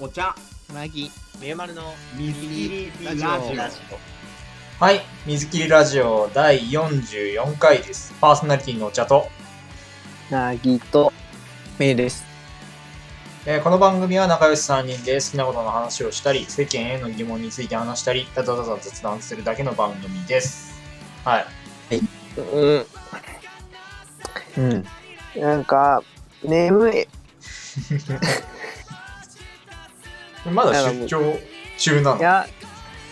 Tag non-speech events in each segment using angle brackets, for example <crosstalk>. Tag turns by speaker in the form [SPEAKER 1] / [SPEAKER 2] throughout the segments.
[SPEAKER 1] お茶
[SPEAKER 2] マギ
[SPEAKER 3] みゆまるの
[SPEAKER 1] 水切りラジオ
[SPEAKER 3] ラジ
[SPEAKER 4] はい、水切りラジオ第44回です。パーソナリティのお茶と、
[SPEAKER 2] ナギとメイです。
[SPEAKER 4] えーこの番組は仲良し3人で好きなことの話をしたり、世間への疑問について話したり、ただただ雑談するだけの番組です。はい。
[SPEAKER 2] うん。
[SPEAKER 5] うん。
[SPEAKER 2] なんか、眠い。<laughs>
[SPEAKER 4] まだ出張中なの？
[SPEAKER 2] いや、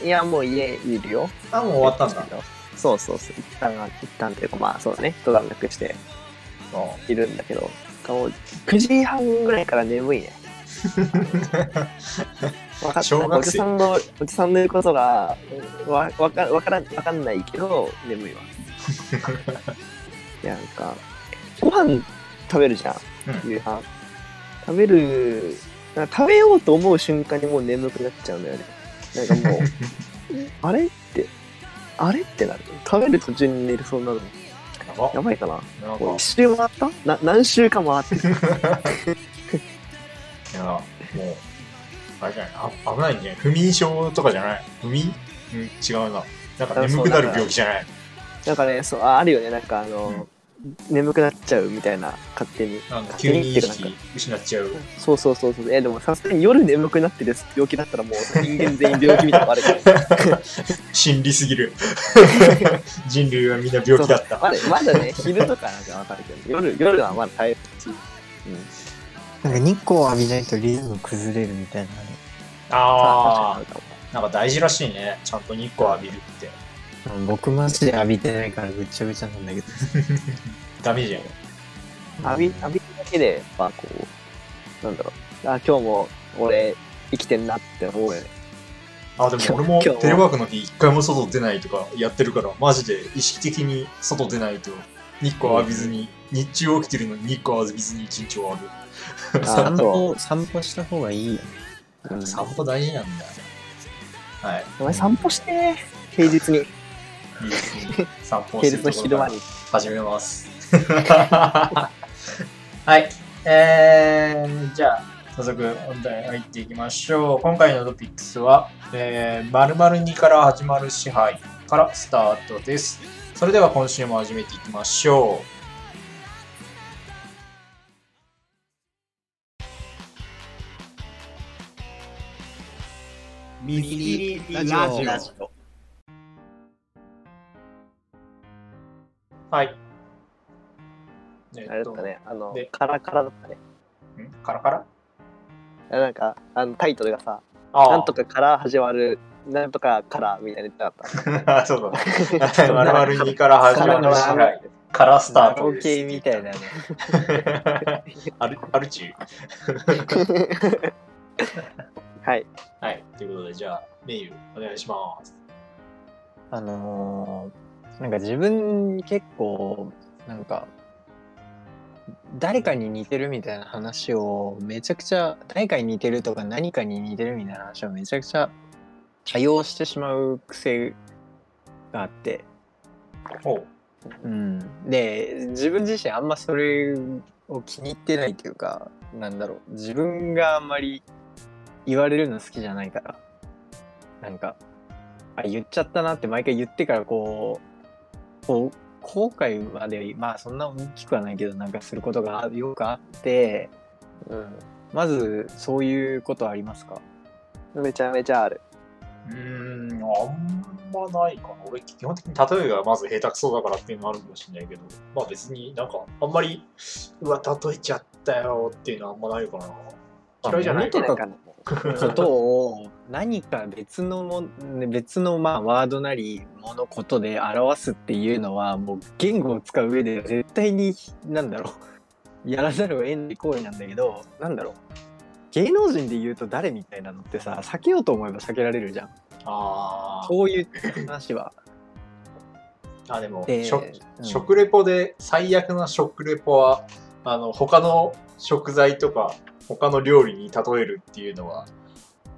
[SPEAKER 2] いや、もう家いるよ。
[SPEAKER 4] あ、もう終わったんだ。
[SPEAKER 2] そうそうそう。一旦、一旦というか、まあそうね、一段落しているんだけど、もう9時半ぐらいから眠いね。<laughs> わかった。おじ
[SPEAKER 4] 小学生
[SPEAKER 2] さんの、おじさんの言うことが、わ、わか、わからん、わかんないけど、眠いわ。<laughs> いや、なんか、ご飯食べるじゃん、
[SPEAKER 4] うん
[SPEAKER 2] 夕飯。食べる、なんか食べようと思う瞬間にもう眠くなっちゃうんだよね。なんかもう、<laughs> あれって、あれってなる。食べる途中に寝るそうなの？
[SPEAKER 4] やば
[SPEAKER 2] いかな？
[SPEAKER 4] なんか、
[SPEAKER 2] 一周回った？な何周か回ってる。<laughs>
[SPEAKER 4] いや、もう、あれじゃない？あ危ないんじゃない？不眠症とかじゃない？不眠？うん、違うな。なんか眠くなる病気じゃない
[SPEAKER 2] なんかね、そう、ああるよね。なんかあの、眠くなっちゃうみたいな、勝手に。
[SPEAKER 4] なんか
[SPEAKER 2] 勝手
[SPEAKER 4] 急に意識失っちゃう。
[SPEAKER 2] そうそうそうそう。え、でもさすがに夜眠くなってる病気だったらもう人間全員病気みたいなのあるから。
[SPEAKER 4] 心理すぎる。人類はみんな病気だった。
[SPEAKER 2] まだまだね、昼とかなんかわかるけど、夜、夜はまだ耐えるし。うん。
[SPEAKER 5] なんか日光を浴びないとリズム崩れるみたいなね。
[SPEAKER 4] ああ、なんか大事らしいね。ちゃんと日光浴びるって。
[SPEAKER 5] うん僕マジで浴びてないからぐっちゃぐちゃなんだけど。
[SPEAKER 4] ダメじゃん。
[SPEAKER 2] 浴び、浴びるだけで、まあこう、なんだろう。あ、今日も俺生きてんなって思うよね。
[SPEAKER 4] あ、でも俺も
[SPEAKER 2] 今日
[SPEAKER 4] テレワークの日一回も外出ないとかやってるから、マジで意識的に外出ないと日光浴びずに、日中起きてるのに日光浴びずに一日終わる。
[SPEAKER 2] あ
[SPEAKER 5] 散
[SPEAKER 2] そ
[SPEAKER 5] 歩、散歩した方がいいよ。
[SPEAKER 2] う。うん、
[SPEAKER 4] 散歩大事なんだ。はい。
[SPEAKER 2] お前散歩してね、平日に。
[SPEAKER 4] いいですね。散歩す
[SPEAKER 2] 平日の
[SPEAKER 4] るところから。始めます。<laughs> はい。えー、じゃあ、早速本題入っていきましょう。今回のトピックスは、えー、〇〇2から始まる支配からスタートです。それでは今週も始めていきましょ
[SPEAKER 1] 水切りラジオ
[SPEAKER 3] ラジオ
[SPEAKER 4] はい。えっと
[SPEAKER 2] あれだったね、あの
[SPEAKER 4] で、
[SPEAKER 2] カラカラだったね。
[SPEAKER 4] ん？カラカラ？
[SPEAKER 2] あなんか、あのタイトルがさ、
[SPEAKER 4] あ
[SPEAKER 2] なんとかから始まる、なんとかからみたいな言ってなかっ
[SPEAKER 4] か。<laughs> そうだね。〇〇2から始まる支配からスタートです。
[SPEAKER 5] 系みたいなね。<laughs>
[SPEAKER 4] アルアルチュ。<laughs>
[SPEAKER 2] はい。
[SPEAKER 4] はい。ということで、じゃあ、メイユ、お願いします。
[SPEAKER 5] あのー、なんか自分結構、なんか、誰かに似てるみたいな話をめちゃくちゃ、誰かに似てるとか何かに似てるみたいな話をめちゃくちゃ多用してしまう癖があって、
[SPEAKER 4] おう。
[SPEAKER 5] うん、で自分自身あんまそれを気に入ってないというかなんだろう。自分があんまり言われるの好きじゃないから。なんかあ言っちゃったなって毎回言ってからこうこう後悔までまあそんな大きくはないけどなんかすることがよくあって
[SPEAKER 2] う
[SPEAKER 5] まずそういうことありますか？
[SPEAKER 2] ん。めちゃめちゃある。
[SPEAKER 4] うーん、あんまないかな。俺、基本的に例えがまず下手くそだからっていうのあるかもしれないけど、まあ別になんか、あんまり、うわ、例えちゃったよっていうのはあんまないかな。嫌いじゃないかな。
[SPEAKER 5] とかことを何か別のも別のまあワードなりものことで表すっていうのはもう言語を使う上で絶対になんだろう。<laughs> やらざるを得ない行為なんだけどなんだろう。芸能人で言うと誰みたいなのってさ避けようと思えば避けられるじゃん。
[SPEAKER 4] あー。
[SPEAKER 5] そういう話は。<laughs>
[SPEAKER 4] あ、でも、
[SPEAKER 5] うん。
[SPEAKER 4] 食レポで最悪な食レポは、あの、他の食材とか、他の料理に例えるっていうのは、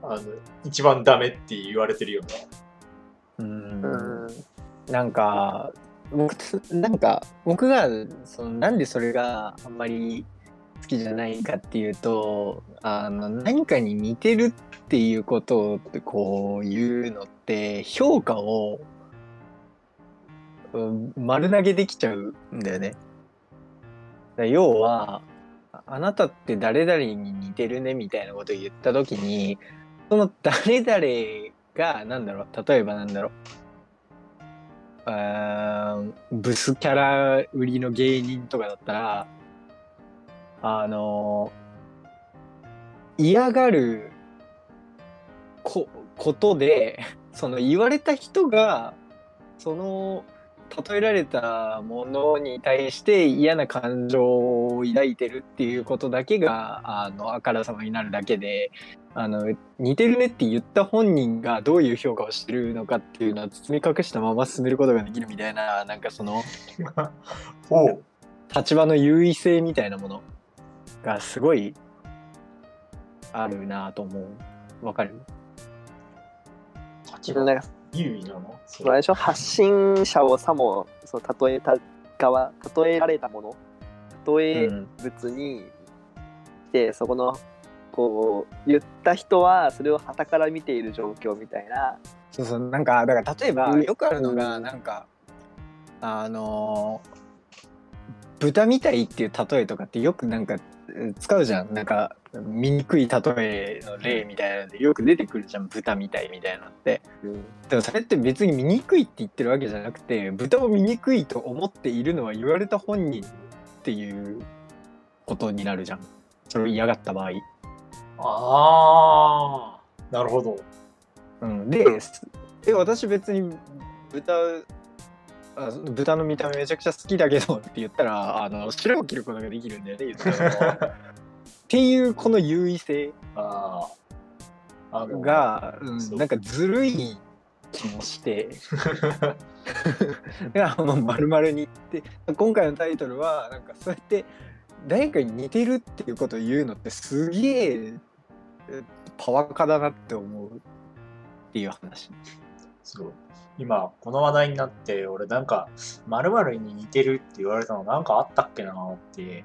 [SPEAKER 4] あの、一番ダメって言われてるよね。
[SPEAKER 5] うん
[SPEAKER 2] うん。
[SPEAKER 5] なんか僕なんか僕がそのなんでそれがあんまり好きじゃないかっていうとあの何かに似てるっていうことをこう言うのって評価を、うん丸投げできちゃうんだよね。要はあなたって誰々に似てるねみたいなことを言った時にその誰々がなんだろう例えばなんだろう。あブスキャラ売りの芸人とかだったらあの嫌がるこことでその言われた人がその例えられたものに対して嫌な感情を抱いてるっていうことだけがあのあからさまになるだけであの似てるねって言った本人がどういう評価をしてるのかっていうのは包み隠したまま進めることができるみたいななんかその。<laughs> 立場の優位性みたいなものがすごいあるなと思う。わかる？
[SPEAKER 4] 立場
[SPEAKER 2] なんか
[SPEAKER 4] 優位なの？そ
[SPEAKER 2] それでしょ発信者をさもその例えた側例えられたもの例え
[SPEAKER 5] うん
[SPEAKER 2] 物にして、そこのこう言った人はそれを傍から見ている状況みたいな。
[SPEAKER 5] そうそうなんかだから例えば
[SPEAKER 2] うん。
[SPEAKER 5] よくあるのがなんかあのー豚みたいっていう例えとかってよくなんかえー使うじゃん。なんか醜い例えの例みたいなのでよく出てくるじゃん豚みたいみたいなのって。でもそれって別に醜いって言ってるわけじゃなくて豚を醜いと思っているのは言われた本人っていうことになるじゃん。それを嫌がった場合。
[SPEAKER 4] ああ、なるほど。
[SPEAKER 5] うん、でで私別に豚あ豚の見た目めちゃくちゃ好きだけどって言ったらあの白を切ることができるんだよね言ったら <laughs> っていうこの優位性
[SPEAKER 4] ああ。
[SPEAKER 5] が、なんかずるい気もしていやもう丸々に言って今回のタイトルはなんかそうやって誰かに似てるっていうことを言うのってすげええパワカだなって思うっていう話。
[SPEAKER 4] そう。今、この話題になって、俺なんか、〇〇に似てるって言われたのなんかあったっけなって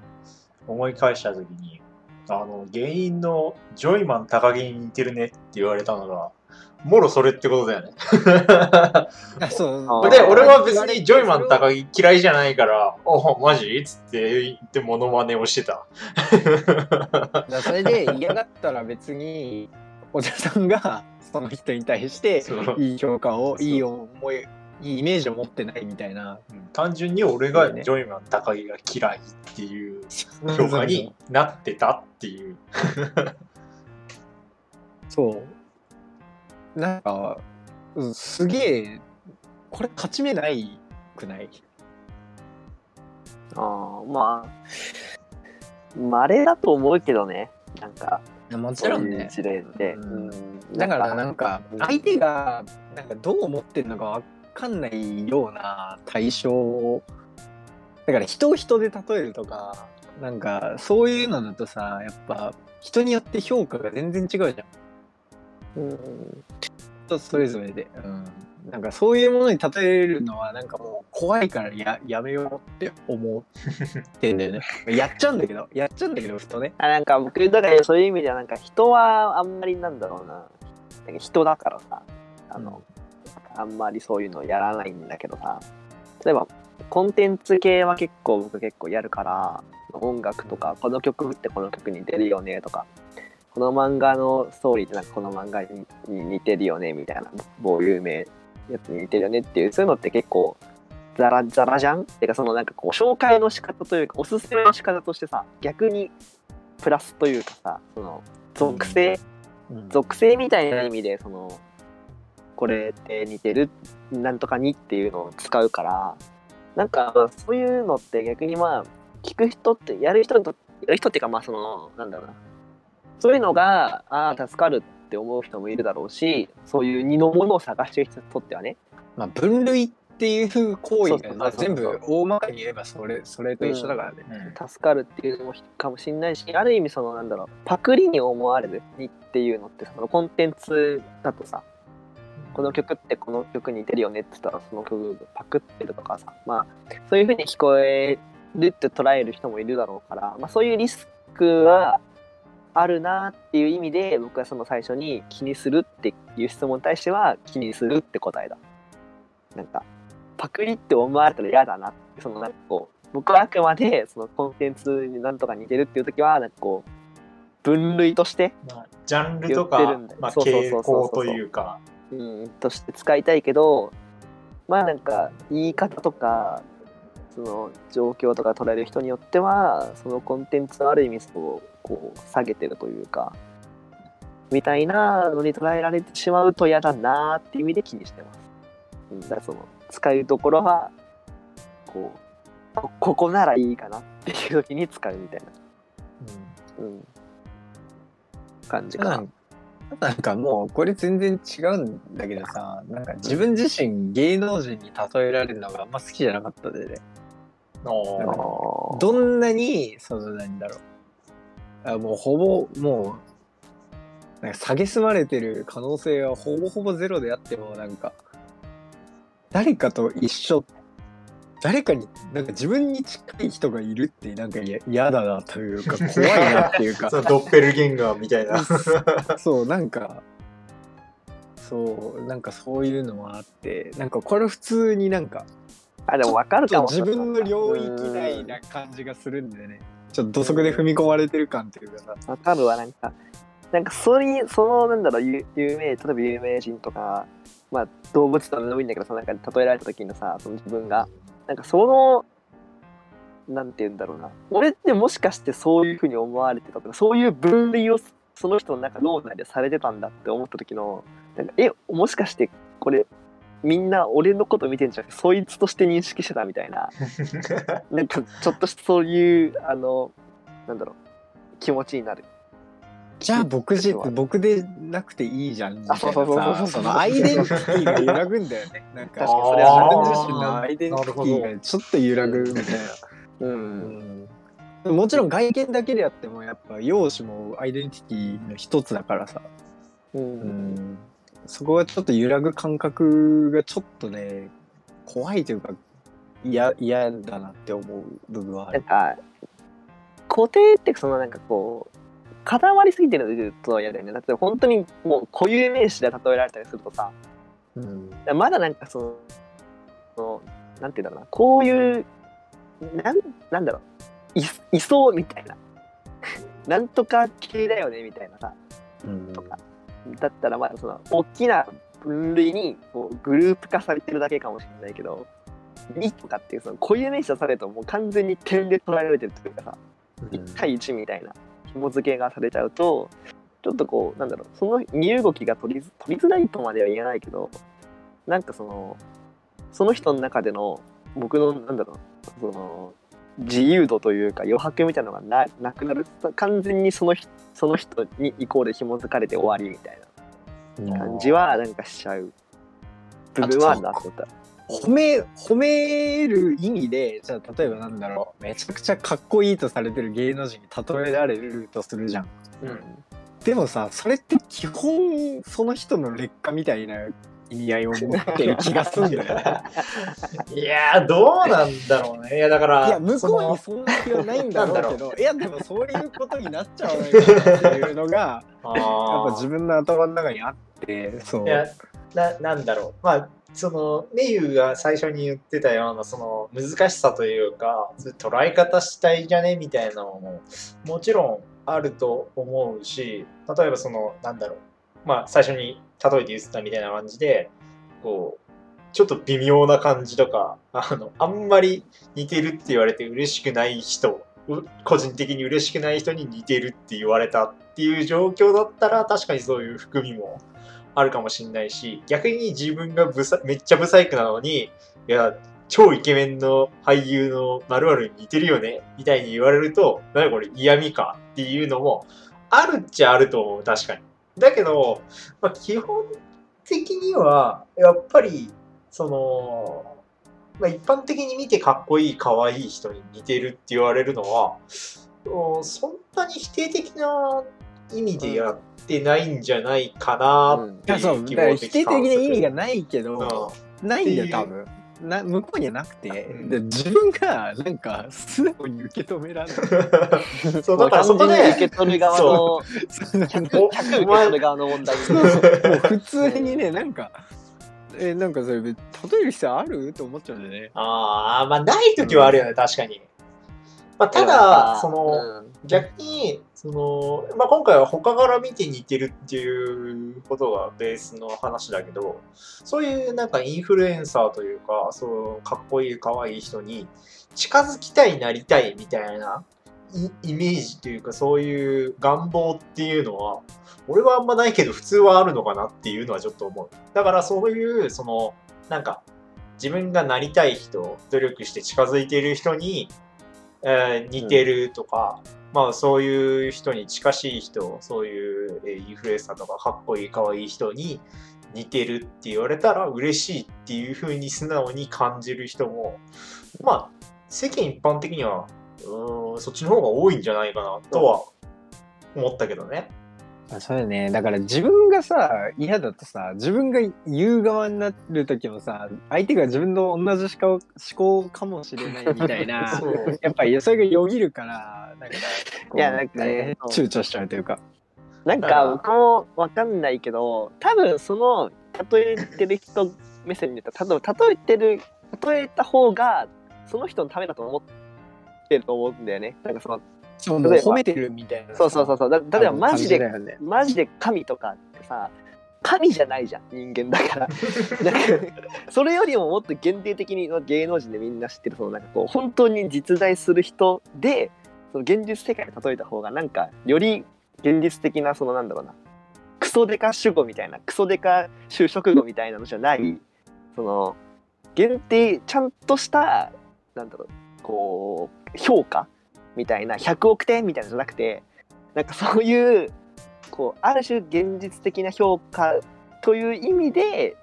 [SPEAKER 4] 思い返したときに、あの、原因のジョイマン高木に似てるねって言われたのが、もろそれってことだよね。<laughs>
[SPEAKER 5] あそう。
[SPEAKER 4] で、俺は別にジョイマン高木嫌いじゃないから、おマジ？っつって言ってモノマネをしてた。<laughs>
[SPEAKER 5] それで嫌がったら別にお茶さんがその人に対していい評価をいい思いいいイメージを持ってないみたいな。
[SPEAKER 4] 単純に俺がジョイマン高木が嫌いっていう評価になってたっていう。
[SPEAKER 5] そう。なんかうんすげえこれ勝ち目ないくない？
[SPEAKER 2] あーまあ稀だと思うけどね。なんか
[SPEAKER 5] も
[SPEAKER 2] そういう事例で、
[SPEAKER 5] うん。
[SPEAKER 2] うん。
[SPEAKER 5] だからなんか
[SPEAKER 2] うん
[SPEAKER 5] 相手がなんかどう思ってるのかわかんないような対象をだから人を人で例えるとかなんかそういうのだとさやっぱ人によって評価が全然違うじゃん。
[SPEAKER 2] うん
[SPEAKER 5] 人それぞれで、うん、なんかそういうものに例えるのはなんかもう怖いからややめようって思ってんだよね。<laughs> やっちゃうんだけど。やっちゃうんだけどふとね。
[SPEAKER 2] あなんか僕だからそういう意味ではなんか人はあんまりなんだろうな。人だからさあの、あんまりそういうのやらないんだけどさ。例えばコンテンツ系は結構僕結構やるから音楽とかこの曲ってこの曲に出るよねとかこの漫画のストーリーってなんかこの漫画にに似てるよねみたいな某有名やつに似てるよねっていうそういうのって結構ザラザラじゃん？てかそのなんかこう紹介の仕方というかおすすめの仕方としてさ逆にプラスというかさその属性、属性みたいな意味でそのこれって似てる？なんとかにっていうのを使うからなんかまあそういうのって逆にまあ聞く人ってやる人にとやる人っていうかまあそのなんだろうな。そういうのがああ助かるって思う人もいるだろうしそういう二のものを探してる人にとってはね
[SPEAKER 5] まあ、分類っていう行為が全部大まかに言えばそれそれと一緒だからね。
[SPEAKER 2] 助かるっていうのもかもしれないしある意味そのなんだろうパクリに思われるにっていうのってそのコンテンツだとさこの曲ってこの曲に似てるよねって言ったらその曲パクってるとかさまあそういう風に聞こえるって捉える人もいるだろうから、まあ、そういうリスクはあるなっていう意味で僕はその最初に気にするっていう質問に対しては気にするって答えだ。なんかパクリって思われたら嫌だなってそのなんかこう僕はあくまでそのコンテンツになんとか似てるっていう時はなんかこう分類として、
[SPEAKER 4] まあ、ジャンルとか
[SPEAKER 2] 言ってるんだよ
[SPEAKER 4] まあ、
[SPEAKER 2] そうそうそう。
[SPEAKER 4] 傾向というか
[SPEAKER 2] うん、として使いたいけどまあなんか言い方とかその状況とか捉える人によってはそのコンテンツのある意味そうこう下げてるというかみたいなのに捉えられてしまうと嫌だなっていう意味で気にしてます。うん、だからその使うところはこうこここならいいかなっていう時に使うみたいな、うん、感じかな。
[SPEAKER 5] なんかもうこれ全然違うんだけどさなんか自分自身芸能人に例えられるのがあんま好きじゃなかったで。ねどんなにそのなんだろう。あもうほぼもうなんか蔑まれてる可能性はほぼほぼゼロであってもなんか誰かと一緒誰かになんか自分に近い人がいるってなんか嫌嫌だなというか <laughs> 怖いなっていうか。
[SPEAKER 4] ドッペルゲンガーみたいな。<laughs>
[SPEAKER 5] そうなんかそうなんかそういうのもあってなんかこれ普通になんか
[SPEAKER 2] あでも分かるかも。
[SPEAKER 5] 自分の領域内な感じがするんでね。ちょっと土足で踏み込まれてる感っていうかさ。
[SPEAKER 2] わかるわ、なんか、なんかそれ、その、なんだろう、有有名、例えば有名人とか、まあ、動物とかでもいいんだけどさ、なんか例えられた時のさ、その自分が、なんかその、なんて言うんだろうな、俺ってもしかしてそういうふうに思われてたとか、そういう分類をその人の中脳内でされてたんだって思った時の、なんか、え、もしかしてこれ、みんな俺のこと見てんじゃなくて、そいつとして認識してたみたいな、<laughs> なんかちょっとしたそういう、あの、なんだろう、気持ちになる。
[SPEAKER 5] じゃあ僕じ僕でなくていいじゃんみたいな
[SPEAKER 2] あそうそうそう。そう
[SPEAKER 5] さそのアイデンティティが揺らぐんだよね。なんか
[SPEAKER 2] 確かに。それは
[SPEAKER 5] 自分自身のアイデンティティがちょっと揺らぐみたいな。
[SPEAKER 2] う。
[SPEAKER 5] うん。ん。もちろん外見だけであってもやっぱ容姿もアイデンティティの一つだからさ、
[SPEAKER 2] う。
[SPEAKER 5] うん。ん、そこがちょっと揺らぐ感覚がちょっとね怖いというか嫌嫌だなって思う部分はある。
[SPEAKER 2] なんか、固定ってそのなんかこう、固まりすぎてると嫌だよね。だって本当にもう固有名詞で例えられたりするとさ、
[SPEAKER 5] うん
[SPEAKER 2] まだなんかその、なんていうんだろうな、こういう、なんなんだろう、いいそうみたいな。<laughs> なんとか系だよねみたいなさ、
[SPEAKER 5] うん
[SPEAKER 2] とか。だったらまだその大きな分類にこうグループ化されてるだけかもしれないけど、2とかっていうその固有名詞とされるともう完全に点で捉えられてるというかさ、1対1みたいな紐付けがされちゃうと、ちょっとこう、なんだろう、その身動きが取りづ取りづらいとまでは言えないけど、なんかその、その人の中での僕の、なんだろう、その、自由度というか余白みたいなのがななくなる完全にその人その人にイコール紐づかれて終わりみたいな感じはなんかしちゃう部分はあるなと思った。
[SPEAKER 5] 褒め褒める意味でじゃあ例えばなんだろうめちゃくちゃかっこいいとされてる芸能人に例えられるとするじゃん。
[SPEAKER 2] うん
[SPEAKER 5] でもさそれって基本その人の劣化みたいな意味合いを持ってる気がするんだよ。ね <laughs>
[SPEAKER 4] いやーどうなんだろうね。いやだから
[SPEAKER 5] いや向こうに
[SPEAKER 4] そ
[SPEAKER 5] そんな気はないんだろうけどいやでもそういうことになっちゃうのかなっていうのが <laughs>
[SPEAKER 4] の
[SPEAKER 5] やっぱ自分の頭の中にあってそう。
[SPEAKER 4] いやななんだろう。まあそのメユが最初に言ってたようなその難しさというか捉え方したいじゃねみたいなのももちろんあると思うし例えばそのなんだろう。まあ最初に例えて言ってたみたいな感じでこうちょっと微妙な感じとかあのあんまり似てるって言われて嬉しくない人個人的に嬉しくない人に似てるって言われたっていう状況だったら確かにそういう含みもあるかもしれないし逆に自分がブサめっちゃブサイクなのにいや超イケメンの俳優の〇〇に似てるよねみたいに言われると何これ嫌味かっていうのもあるっちゃあると思う確かに。だけど、まあ、基本的にはやっぱりその、まあ、一般的に見てかっこいい可愛い人に似てるって言われるのはそんなに否定的な意味でやってないんじゃないかなって
[SPEAKER 5] いう
[SPEAKER 4] いう希
[SPEAKER 5] だから
[SPEAKER 4] 望的
[SPEAKER 5] 否定的な意味が
[SPEAKER 4] な
[SPEAKER 5] ないけど、
[SPEAKER 4] うん。
[SPEAKER 5] ないんだよ多分。な向こうにはなくて、
[SPEAKER 4] うん。
[SPEAKER 5] で自分がなんか素直に受け止められない <laughs>
[SPEAKER 4] そう、だからそこで、
[SPEAKER 2] 受け取る側の、
[SPEAKER 5] そう。なんか
[SPEAKER 2] 100
[SPEAKER 4] お
[SPEAKER 2] 受け取る側の問題。
[SPEAKER 5] もう普通にねなんかえなんかそれ例える必要ある？と思っちゃうんだよね。
[SPEAKER 4] ああ、まあ、ない時はあるよね、確かに。まあ、ただ、
[SPEAKER 2] さ
[SPEAKER 4] その、
[SPEAKER 2] うん。
[SPEAKER 4] 逆に、その、まあ、今回は他から見て似てるっていうことがベースの話だけど、そういうなんかインフルエンサーというか、そう、かっこいい、かわいい人に近づきたい、なりたいみたいなイイメージというか、そういう願望っていうのは、俺はあんまないけど、普通はあるのかなっていうのはちょっと思う。だからそういう、その、なんか、自分がなりたい人、努力して近づいている人に、えー似てるとか、まあそういう人に近しい人、そういうインフルエンサーとかかっこいい、かわいい人に似てるって言われたら嬉しいっていうふうに素直に感じる人も、まあ世間一般的には、うん、そっちの方が多いんじゃないかなとは思ったけどね。
[SPEAKER 5] あそうよね。だから自分がさ嫌だとさ自分が言う側になる時もさ相手が自分と同じ思考思考かもしれないみたいな <laughs>
[SPEAKER 4] そう。
[SPEAKER 5] やっぱりそれがよぎるからなんか <laughs>
[SPEAKER 2] いやなんかね
[SPEAKER 5] 躊躇しちゃうというか。
[SPEAKER 2] なんか僕もわかんないけど多分その例えてる人目線で言ったら多分例えてる例えた方がその人のためだと思ってると思うんだよね。なんかその褒
[SPEAKER 5] めてるみたいな
[SPEAKER 2] そうそうそうそう。だ例えばマジで
[SPEAKER 5] ね
[SPEAKER 2] マジで神とかってさ神じゃないじゃん人間だから。<laughs> なんかそれよりももっと限定的に芸能人でみんな知ってるそのなんかこう本当に実在する人でその現実世界で例えた方がなんかより現実的なそのなんだろうな。クソデカ主語みたいなクソデカ就職語みたいなのじゃない。その限定ちゃんとしたなんだろうこう評価みたいな100億点みたいなのじゃなくてなんかそういうこうある種現実的な評価という意味で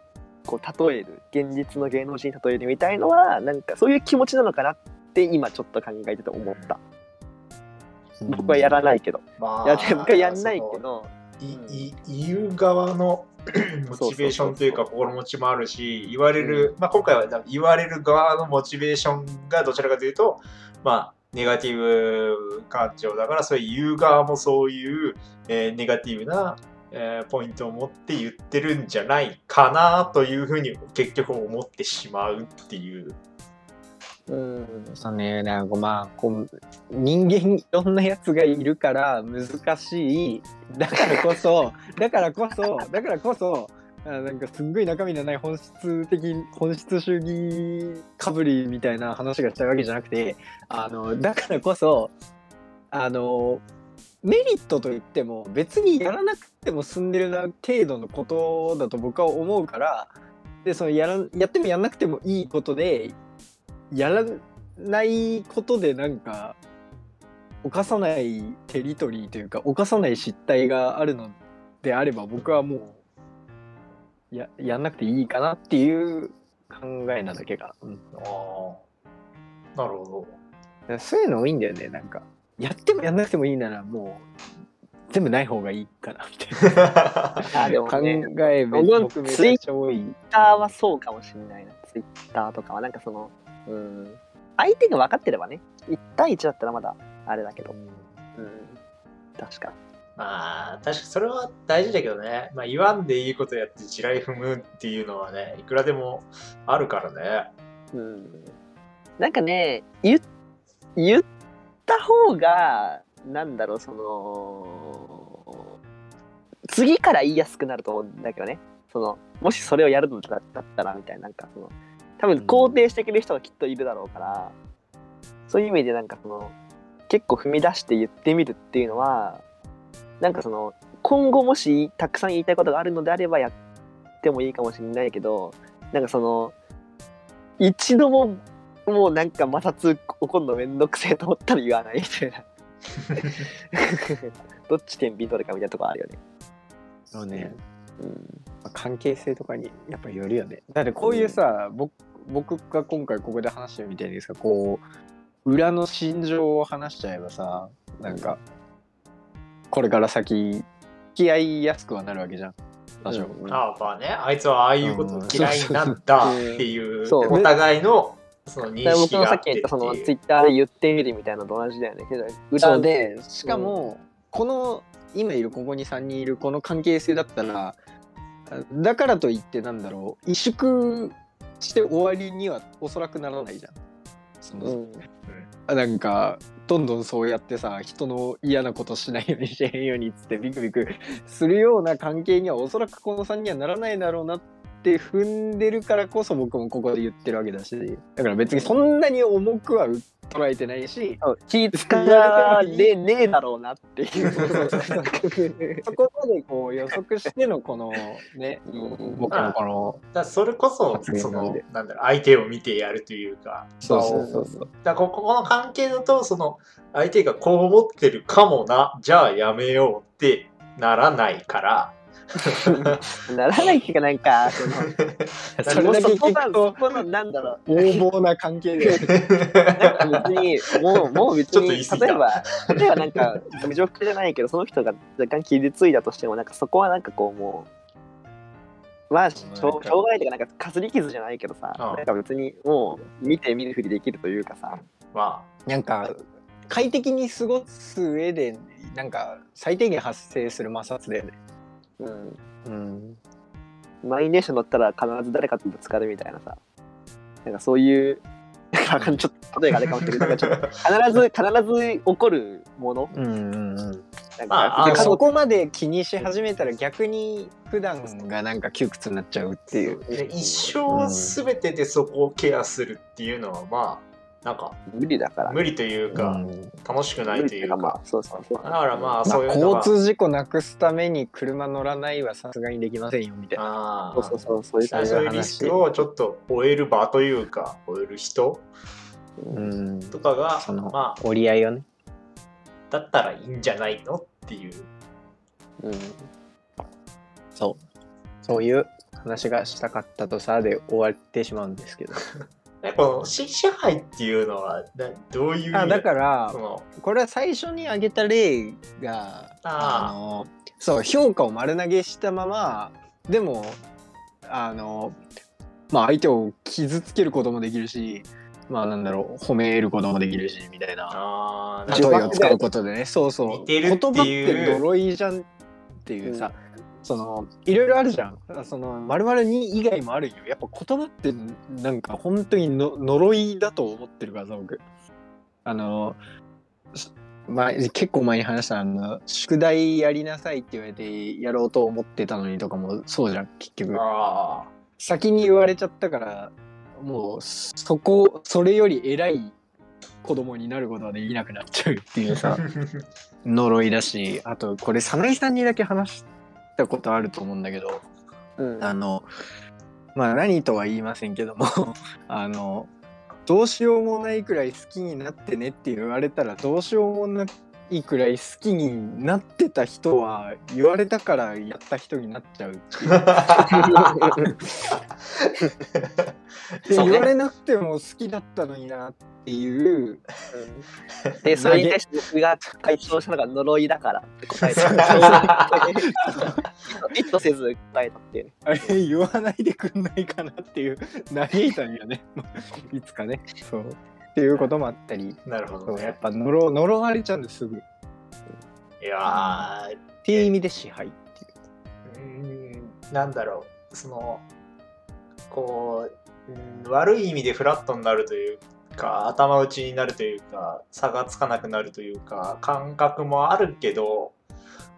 [SPEAKER 2] こう例える現実の芸能人に例えるみたいのはなんかそういう気持ちなのかなって今ちょっと考えてて思った。僕はやらないけど。
[SPEAKER 4] ま
[SPEAKER 2] いやでも僕はやんないけど。
[SPEAKER 4] いい言う側の <clears throat> モチベーションというか心持ちもあるし言われる、まあ、今回は言われる側のモチベーションがどちらかというとまあネガティブ感情だからそういう言う側もそういう、えーネガティブな、えーポイントを持って言ってるんじゃないかなというふうに結局思ってしまうっていう。
[SPEAKER 2] うん。
[SPEAKER 5] そうね。なんかまあこう人間いろんなやつがいるから難しい。だからこそだからこそだからこそあなんかすっごい中身のない本質的本質主義かぶりみたいな話がしたいわけじゃなくてあのだからこそあのメリットといっても別にやらなくても済んでるな程度のことだと僕は思うからでそのやらやってもやらなくてもいいことでやらないことでなんか犯さないテリトリーというか犯さない失態があるのであれば僕はもうややんなくていいかなっていう考えなだけが、うん、
[SPEAKER 4] あー。なるほど。
[SPEAKER 5] そういうの多いんだよねなんか。やってもやんなくてもいいならもう全部ない方がいいかなみた <laughs> いな
[SPEAKER 2] あでも
[SPEAKER 5] 考
[SPEAKER 2] ね
[SPEAKER 5] えめ
[SPEAKER 2] 僕
[SPEAKER 5] 僕めちゃくちゃ多い。
[SPEAKER 2] ツイッターはそうかもしれないな。ツイッターとかはなんかそのうん。相手が分かってればね。1対1だったらまだあれだけど。うん。確か
[SPEAKER 4] まあ、確かそれは大事だけどね。まあ、言わんでいいことやって地雷踏むっていうのはね、いくらでもあるからね。
[SPEAKER 2] うんなんかね言っ言った方がなんだろうその次から言いやすくなると思うんだけどねそのもしそれをやるのだったらみたいななんかその多分肯定してくれる人がきっといるだろうから、そういう意味でなんかその結構踏み出して言ってみるっていうのはなんかその今後もしたくさん言いたいことがあるのであればやってもいいかもしれないけどなんかその一度ももうなんか摩擦起こるのめんどくせえと思ったら言わないみたいな。<laughs> どっち天秤取るかみたいなとこあるよね。
[SPEAKER 5] そうね。
[SPEAKER 2] うん。
[SPEAKER 5] 関係性とかにやっぱりよるよね。だってこういうさ、僕僕が今回ここで話してるみたいですがこう裏の心情を話しちゃえばさなんかこれから先付き合いやすくはなるわけじゃん。多少。
[SPEAKER 2] うん。
[SPEAKER 4] ああまあねあいつはああいうこと嫌いなんだっていうお互いのその認識があって
[SPEAKER 2] のさっき言ったそのツイッターで言ってみるみたいなのと同じだよねけど。裏
[SPEAKER 5] そうで、しかも、この、今いるここに3人いるこの関係性だったら、だからといってなんだろう、萎縮して終わりにはおそらくならないじゃん。その
[SPEAKER 2] うん。
[SPEAKER 5] なんかどんどんそうやってさ人の嫌なことしないようにしへんようにっつってビクビクするような関係にはおそらくこの3人はならないだろうなって踏んでるからこそ僕もここで言ってるわけだし。だから別にそんなに重くは捉えてないし
[SPEAKER 2] 気使われねえだろうなっていう。<laughs>
[SPEAKER 5] そこまでこう予測してのこのね
[SPEAKER 2] うん。
[SPEAKER 5] 僕のこの
[SPEAKER 4] だからそれこそその
[SPEAKER 5] なん
[SPEAKER 4] だろう相手を見てやるというか
[SPEAKER 5] そうそうそうそう。
[SPEAKER 4] だからここの関係だとその相手がこう思ってるかもなじゃあやめようってならないから <laughs>
[SPEAKER 2] ならないっていうかなんかその
[SPEAKER 5] それだけ聞くと
[SPEAKER 2] このなんだろう。
[SPEAKER 5] 横暴な関係で。
[SPEAKER 2] なんか別にもうもう別に例えば例えばなんか侮辱じゃないけどその人が若干傷ついたとしてもなんかそこはなんかこうもうまあしょうしょうがないというかなんかかすり傷じゃないけどさ
[SPEAKER 4] うん
[SPEAKER 2] なんか別にもう見て見るふりできるというかさ。
[SPEAKER 4] ま
[SPEAKER 5] なんか快適に過ごす上でなんか最低限発生する摩擦だよね。
[SPEAKER 2] うん。
[SPEAKER 5] うん、
[SPEAKER 2] 満員電車乗ったら必ず誰かとぶつかるみたいなさ。なんかそういうなんかちょっと例えがあれかもしれないなんかちょっと必ず必ず起こるもの。
[SPEAKER 5] うんうんうん、
[SPEAKER 2] なんか、
[SPEAKER 4] まあ
[SPEAKER 5] そこまで気にし始めたら逆に普段がなんか窮屈になっちゃうっていう。
[SPEAKER 4] 一生全てでそこをケアするっていうのはまあなんか
[SPEAKER 2] 無理だから
[SPEAKER 4] 無理というか、
[SPEAKER 5] うん。
[SPEAKER 4] 楽しくないというか、
[SPEAKER 2] まあそうそうそう。
[SPEAKER 4] だからまあ
[SPEAKER 5] まあ、
[SPEAKER 4] そういうのが、
[SPEAKER 5] 交通事故なくすために車乗らないはさすがにできませんよみたいな。
[SPEAKER 4] あ
[SPEAKER 2] そうそうそうそういう感じ
[SPEAKER 4] そういうリスクをちょっと終える場というか終える人。
[SPEAKER 5] うん、
[SPEAKER 4] とかが
[SPEAKER 5] その
[SPEAKER 4] まあ。
[SPEAKER 5] 折り合いをね。
[SPEAKER 4] だったらいいんじゃないのっていう。
[SPEAKER 2] うん。
[SPEAKER 5] そう。そういう話がしたかったとさで終わってしまうんですけど。<laughs>
[SPEAKER 4] ねこの支支配っていうのはなどういう
[SPEAKER 5] あだから
[SPEAKER 4] その
[SPEAKER 5] これは最初に挙げた例が
[SPEAKER 4] あー。
[SPEAKER 5] のそう評価を丸投げしたままでもあのまあ相手を傷つけることもできるしまあなんだろう褒めることもできるしみたいな。
[SPEAKER 4] あー
[SPEAKER 5] 例えを使うことでね。そうそう。言葉って呪いじゃんっていうさ、そのいろいろあるじゃん。その丸々に以外もあるよ。やっぱ言葉ってなんか本当にの呪いだと思ってるからさ僕あのしまあ、結構前に話したあの宿題やりなさいって言われてやろうと思ってたのにとかもそうじゃん結局。
[SPEAKER 4] あ
[SPEAKER 5] 先に言われちゃったからもうそこそれより偉い子供になることはできなくなっちゃうっていうさ
[SPEAKER 4] ー <laughs>
[SPEAKER 5] 呪いだしあとこれ早苗さんにだけ話したことあると思うんだけど
[SPEAKER 2] うん。
[SPEAKER 5] あのまあ何とは言いませんけども <laughs> あのどうしようもないくらい好きになってねって言われたらどうしようもないくらい好きになってた人は言われたからやった人になっちゃうって <laughs> 言われなくても好きだったのになっていう。
[SPEAKER 2] で、それに対して僕が回答したのが呪いだからって答えた。<laughs> 意図せず答えたっていう。ね。
[SPEAKER 5] あれ言わないでくんないかなっていう。嘆いたんよね。<laughs> いつかね。そうっていうこともあったり
[SPEAKER 4] なるほどね。
[SPEAKER 5] やっぱ呪呪われちゃうんですすぐ。っ
[SPEAKER 4] いやー。
[SPEAKER 5] ていう意味で支配っていう。
[SPEAKER 4] うーんなんだろう。そのこう、うん悪い意味でフラットになるというか頭打ちになるというか差がつかなくなるというか感覚もあるけど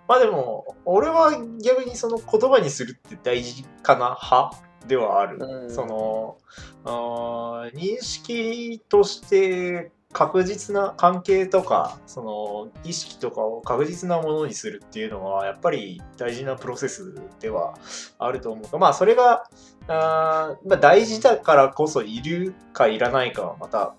[SPEAKER 4] まあでも俺は逆にその言葉にするって大事かな派？ではある、
[SPEAKER 2] うん。
[SPEAKER 4] そのあー認識として確実な関係とかその意識とかを確実なものにするっていうのはやっぱり大事なプロセスではあると思う。まあそれがあー、まあ、大事だからこそいるかいらないかはまた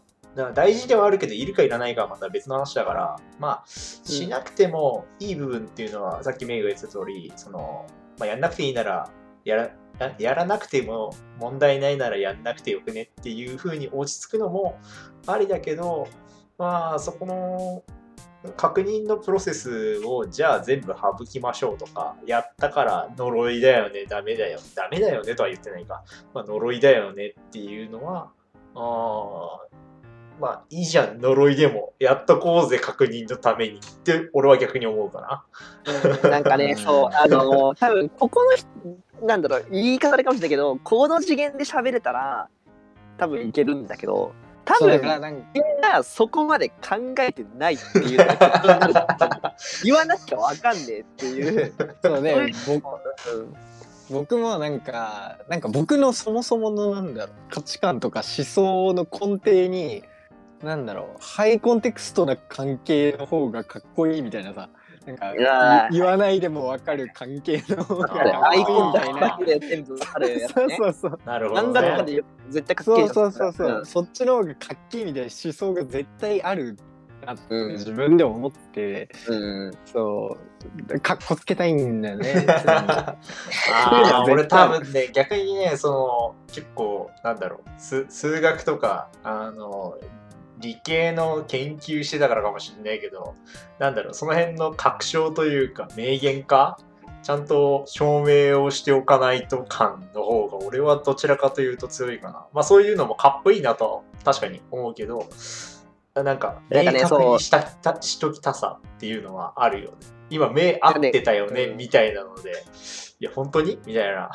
[SPEAKER 4] 大事ではあるけどいるかいらないかはまた別の話だからまあしなくてもいい部分っていうのはさっきメイが言ってた通りその、まあ、やんなくていいならやらやらなくても問題ないならやんなくてよくねっていう風に落ち着くのもありだけどまあそこの確認のプロセスをじゃあ全部省きましょうとか、やったから呪いだよね、ダメだよ、ダメだよねとは言ってないか、まあ、呪いだよねっていうのは、あまあいいじゃん、呪いでも、やっとこうぜ、確認のためにって、俺は逆に思うかな。
[SPEAKER 2] うんなんかね、そう、あの、多分ここの人、なんだろう、言い方あれかもしれないけど、この次元で喋れたら、多分いけるんだけど、多分
[SPEAKER 5] からなんか
[SPEAKER 2] みんなそこまで考えてないっていう言わなきゃわかんねえっていう。<laughs>
[SPEAKER 5] そうね僕もなんかなんか僕のそもそものなんだろう価値観とか思想の根底になんだろうハイコンテクストな関係の方がかっこいいみたいなさなんか言言わないでもわかる関係の方がかっこいいみ
[SPEAKER 2] アイコンだ
[SPEAKER 5] たいな。
[SPEAKER 2] けで全部あるやつ
[SPEAKER 5] そう
[SPEAKER 2] ね。
[SPEAKER 5] そうそう。
[SPEAKER 4] なるほど、
[SPEAKER 2] なんだかん。で絶対かっけえ
[SPEAKER 5] そうそうそうそう、
[SPEAKER 2] ん。
[SPEAKER 5] そっちの方がかっけえみたいな思想が絶対あるなって
[SPEAKER 2] うん。
[SPEAKER 5] 自分でも思って、
[SPEAKER 2] うん。
[SPEAKER 5] そう。かっこつけたいんだよね。<laughs>
[SPEAKER 4] ああ、俺多分ね、逆にね、その、結構、なんだろう、数数学とか、あの、理系の研究してたからかもしんないけど、なんだろう、その辺の確証というか、名言かちゃんと証明をしておかないと感の方が、俺はどちらかというと強いかな。まあそういうのもかっこいいなと確かに思うけど、なんか、明
[SPEAKER 2] なんかね
[SPEAKER 4] 確にしたたしときたさっていうのはあるよね。今、目合ってたよね、
[SPEAKER 5] うん
[SPEAKER 4] みたいなので、いや、本当に？みたいな。<laughs>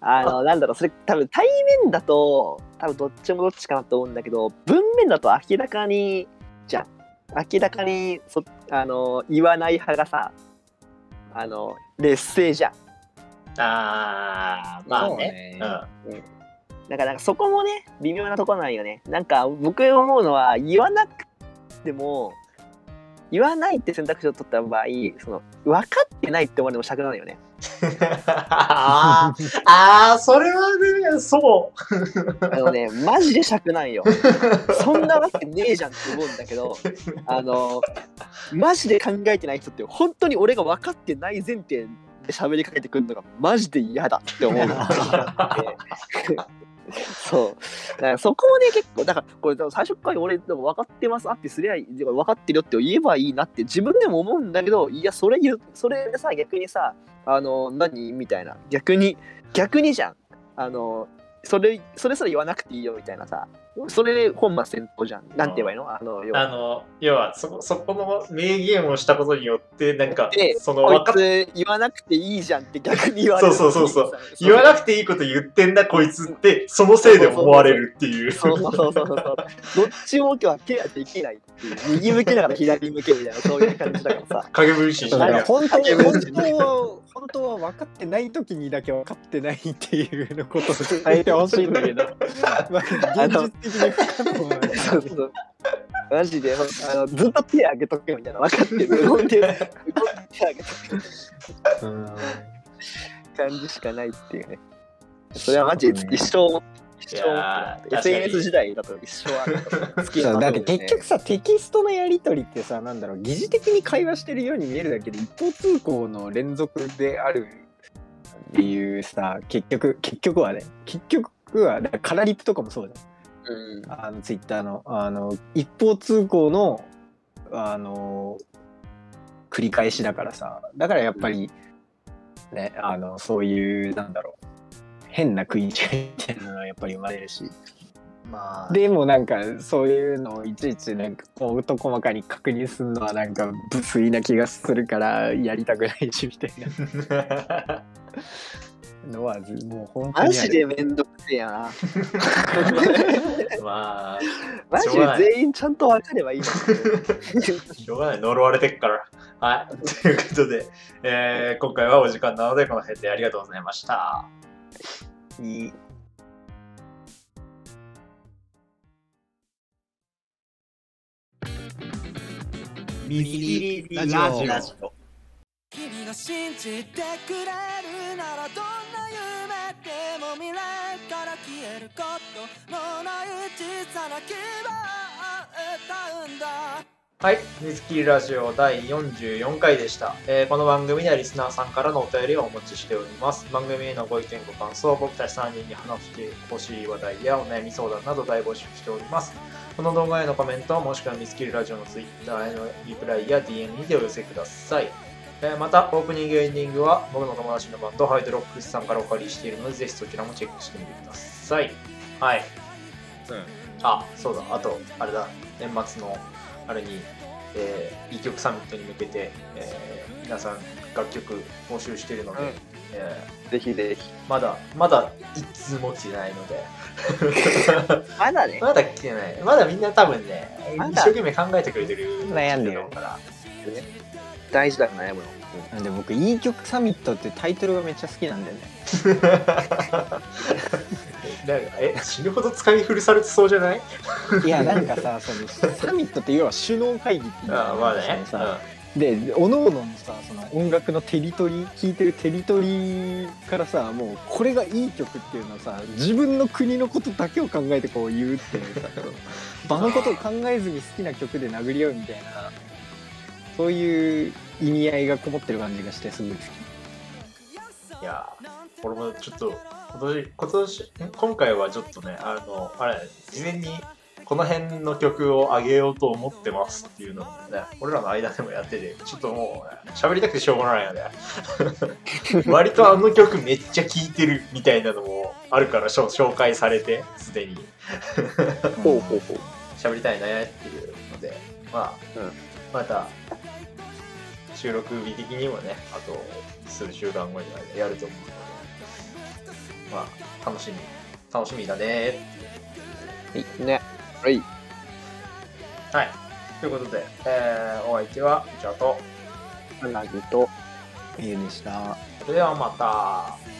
[SPEAKER 2] あの、なんだろう、それ多分対面だと、多分どっちもどっちかなと思うんだけど、文面だと明らかに、じゃん。明らかにそ、あの、言わない派がさ、あの、劣勢じゃん。
[SPEAKER 4] あー、まあね。
[SPEAKER 5] そうね
[SPEAKER 2] だからなんかそこもね、微妙なところなんよね。なんか僕思うのは、言わなくても、言わないって選択肢を取った場合、その、分かってないって思われても尺なのよね。
[SPEAKER 4] あー、あー、それはね、そ
[SPEAKER 2] あのね、マジで尺なんよ。そんなわけねえじゃんって思うんだけど、あの、マジで考えてない人って、本当に俺が分かってない前提で喋りかけてくるのがマジで嫌だって思う。<laughs> そう。だからそこもね、結構、だからこれ最初から俺でも分かってますあってすりゃいい、分かってるよって言えばいいなって自分でも思うんだけど、いや、それ言う、それでさ、逆にさ、あの、何みたいな。逆に、逆にじゃん。あの、それ、それすら言わなくていいよみたいなさ。それで本末転倒じゃん。なんて言えばいいの？あの、要
[SPEAKER 4] う。あ
[SPEAKER 2] は。
[SPEAKER 4] の、要は、そこ、そこの名言をしたことによって、なんか
[SPEAKER 2] で、
[SPEAKER 4] その、
[SPEAKER 2] こい
[SPEAKER 4] わかっ
[SPEAKER 2] つ言わなくていいじゃんって逆に言われる。
[SPEAKER 4] そうそうそうそう
[SPEAKER 2] そ
[SPEAKER 4] 言わなくていいこと言ってんだ、こいつって、そのせいで思われるっていう。
[SPEAKER 2] そうそうそうそうそう。どっちも今日はケアできないっていう。右向けながら左向けみたいな、そういう感じだからさ。
[SPEAKER 4] 影分身しながら。
[SPEAKER 5] 本当本当は本当は分かってない時にだけ分かってないっていうのことを伝えてほしいんだけど、<laughs> まあ、現実的に不可能なんだ
[SPEAKER 2] そうそう。マジで、あのずっと手上げとけみたいな。分かってる。無言で、無言で手上げとけ
[SPEAKER 5] うん
[SPEAKER 2] 感じしかないっていうね。それはマジで一生、一生 SNS 時代だと一生ある。好き
[SPEAKER 5] そうだって
[SPEAKER 2] なことですね
[SPEAKER 5] 結局さテキストのやり取りってさなんだろう疑似的に会話してるように見えるだけで一方通行の連続であるっていうさ結局結局はね結局はだからカラリップとかもそうじ
[SPEAKER 2] うん
[SPEAKER 5] あのツイッターのあの一方通行のあの繰り返しだからさ。だからやっぱりねあのそういうなんだろう。変な食い違いみたいなのはやっぱり生まれるし。
[SPEAKER 4] まあ、
[SPEAKER 5] でもなんかそういうのをいちいちなんかこうと細かに確認するのはなんか無粋な気がするからやりたくないしみたいな <laughs> のはずもう本当
[SPEAKER 2] マ
[SPEAKER 5] にある
[SPEAKER 2] ジでめんどくせえやな。<laughs>
[SPEAKER 4] まあ、
[SPEAKER 2] マジで全員ちゃんと分かればいい。<laughs>
[SPEAKER 4] しょうがない、呪われてっから。はい。<laughs> ということで、えー今回はお時間なので、この辺でありがとうございました。
[SPEAKER 2] いい
[SPEAKER 1] ミリーラジオ
[SPEAKER 2] ラジオ。
[SPEAKER 3] 君が信じてくれるならどんな夢でも未来から消えることのない小さな希望を歌うんだ
[SPEAKER 4] はい、水切りラジオ第44回でした、えーこの番組ではリスナーさんからのお便りをお持ちしております。番組へのご意見ご感想、僕たち3人に話してほしい話題やお悩み相談など大募集しております。この動画へのコメントもしくはミスキルラジオの Twitter へのリプライや DM にてお寄せください。えーまた、オープニング、エンディングは僕の友達のバンド、ハイドロックスさんからお借りしているので、ぜひそちらもチェックしてみてください。はい。
[SPEAKER 5] うん
[SPEAKER 4] あ、そうだ、あと、あれだ、年末の、あれに、えー、いい曲サミットに向けて、えー皆さん楽曲募集しているので、
[SPEAKER 2] うん
[SPEAKER 4] え
[SPEAKER 2] ぜひぜひ。
[SPEAKER 4] ーまだ、まだ一通も来てないので、<laughs>
[SPEAKER 2] まだね、
[SPEAKER 4] まだ来てない。まだみんな多分ね、
[SPEAKER 2] まだ
[SPEAKER 4] 一生懸命考えてくれてる
[SPEAKER 5] 悩んでる
[SPEAKER 4] から。
[SPEAKER 2] 大事だよ悩むの。
[SPEAKER 5] なんで僕いい曲サミットってタイトルがめっちゃ好きなんだよね <laughs>
[SPEAKER 4] なんかえ、死ぬほど使い古されてそうじゃない？
[SPEAKER 5] いやなんかさそのサミットって要は首脳会議っていう
[SPEAKER 4] あまあね。
[SPEAKER 5] さでおのおののさその音楽のテリトリー聴いてるテリトリーからさもうこれがいい曲っていうのはさ自分の国のことだけを考えてこう言うっていうさ場のことを考えずに好きな曲で殴り合うみたいなそういう意味合いがこもってる感じがしてすごい好き
[SPEAKER 4] うんいや、俺もちょっと、今年、今年、ん今回はちょっとね、あの、あれ、事前にこの辺の曲を上げようと思ってますっていうのをね、俺らの間でもやってて、ちょっともう、ね、喋りたくてしょうがないよね。<laughs> 割とあの曲めっちゃ聴いてるみたいなのもあるから紹介されて、すでに。
[SPEAKER 2] ほうほうほう。<laughs>
[SPEAKER 4] 喋りたいねっていうので、まあ、
[SPEAKER 2] うん
[SPEAKER 4] また、収録日的にもね、あと数週間後にはやると思うので、まあ、楽しみ、楽しみだね
[SPEAKER 2] ね。はい。
[SPEAKER 4] はい。ということで、えー、お相手は、じゃあと、
[SPEAKER 2] と、
[SPEAKER 5] ええでした
[SPEAKER 4] それではまた。